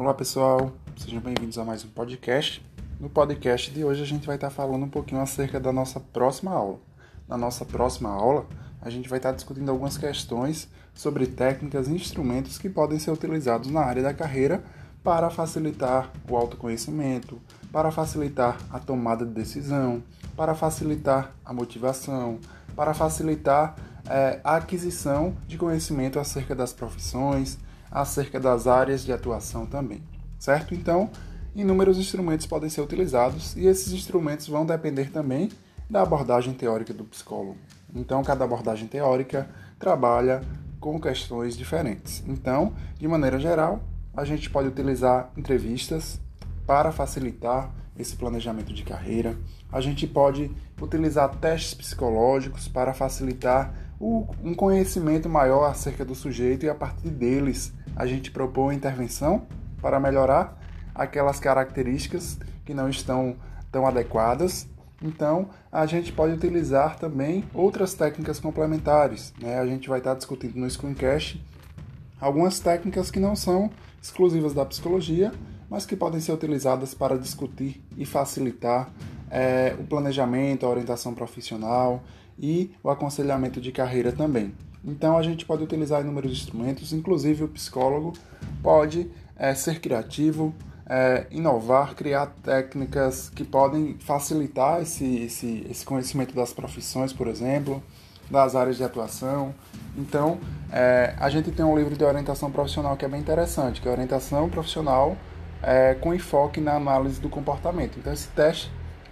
Olá pessoal, sejam bem-vindos a mais um podcast. No podcast de hoje a gente vai estar falando um pouquinho acerca da nossa próxima aula. Na nossa próxima aula, a gente vai estar discutindo algumas questões sobre técnicas e instrumentos que podem ser utilizados na área da carreira para facilitar o autoconhecimento, para facilitar a tomada de decisão, para facilitar a motivação, para facilitar é, a aquisição de conhecimento acerca das profissões, acerca das áreas de atuação também, certo? Então, inúmeros instrumentos podem ser utilizados e esses instrumentos vão depender também da abordagem teórica do psicólogo. Então, cada abordagem teórica trabalha com questões diferentes. Então, de maneira geral, a gente pode utilizar entrevistas para facilitar esse planejamento de carreira. A gente pode utilizar testes psicológicos para facilitar um conhecimento maior acerca do sujeito e a partir deles a gente propõe intervenção para melhorar aquelas características que não estão tão adequadas. Então, a gente pode utilizar também outras técnicas complementares. Né? A gente vai estar discutindo no Screencast algumas técnicas que não são exclusivas da psicologia, mas que podem ser utilizadas para discutir e facilitar é, o planejamento, a orientação profissional e o aconselhamento de carreira também. Então a gente pode utilizar inúmeros instrumentos, inclusive o psicólogo pode é, ser criativo, é, inovar, criar técnicas que podem facilitar esse, esse, esse conhecimento das profissões, por exemplo, das áreas de atuação. Então, é, a gente tem um livro de orientação profissional que é bem interessante, que é orientação profissional é, com enfoque na análise do comportamento. Então, esse teste,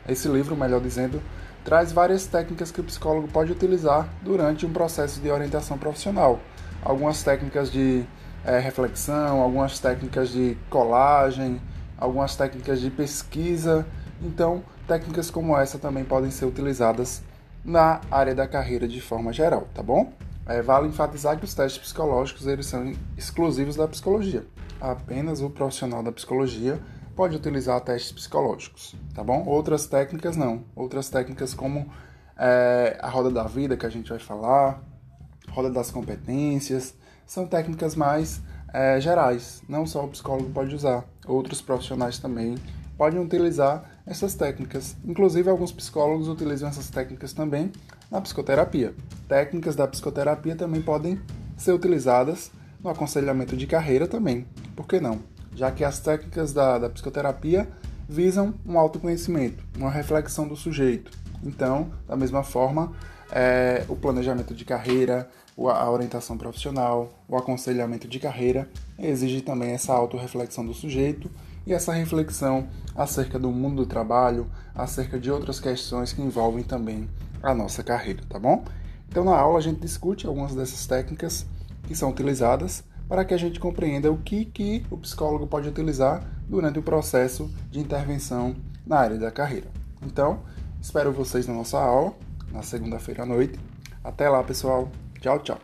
esse livro, melhor dizendo, traz várias técnicas que o psicólogo pode utilizar durante um processo de orientação profissional. Algumas técnicas de é, reflexão, algumas técnicas de colagem, algumas técnicas de pesquisa. Então, técnicas como essa também podem ser utilizadas na área da carreira de forma geral, tá bom? É, vale enfatizar que os testes psicológicos eles são exclusivos da psicologia. Apenas o profissional da psicologia pode utilizar testes psicológicos, tá bom? Outras técnicas não. Outras técnicas como é, a roda da vida, que a gente vai falar, roda das competências, são técnicas mais é, gerais. Não só o psicólogo pode usar, outros profissionais também podem utilizar essas técnicas. Inclusive, alguns psicólogos utilizam essas técnicas também na psicoterapia. Técnicas da psicoterapia também podem ser utilizadas no aconselhamento de carreira também. Por que não? Já que as técnicas da, da psicoterapia visam um autoconhecimento, uma reflexão do sujeito. Então, da mesma forma, é, o planejamento de carreira, a orientação profissional, o aconselhamento de carreira exige também essa autorreflexão do sujeito e essa reflexão acerca do mundo do trabalho, acerca de outras questões que envolvem também a nossa carreira, tá bom? Então, na aula a gente discute algumas dessas técnicas que são utilizadas para que a gente compreenda o que, que o psicólogo pode utilizar durante o processo de intervenção na área da carreira. Então, espero vocês na nossa aula, na segunda-feira à noite. Até lá, pessoal. Tchau, tchau.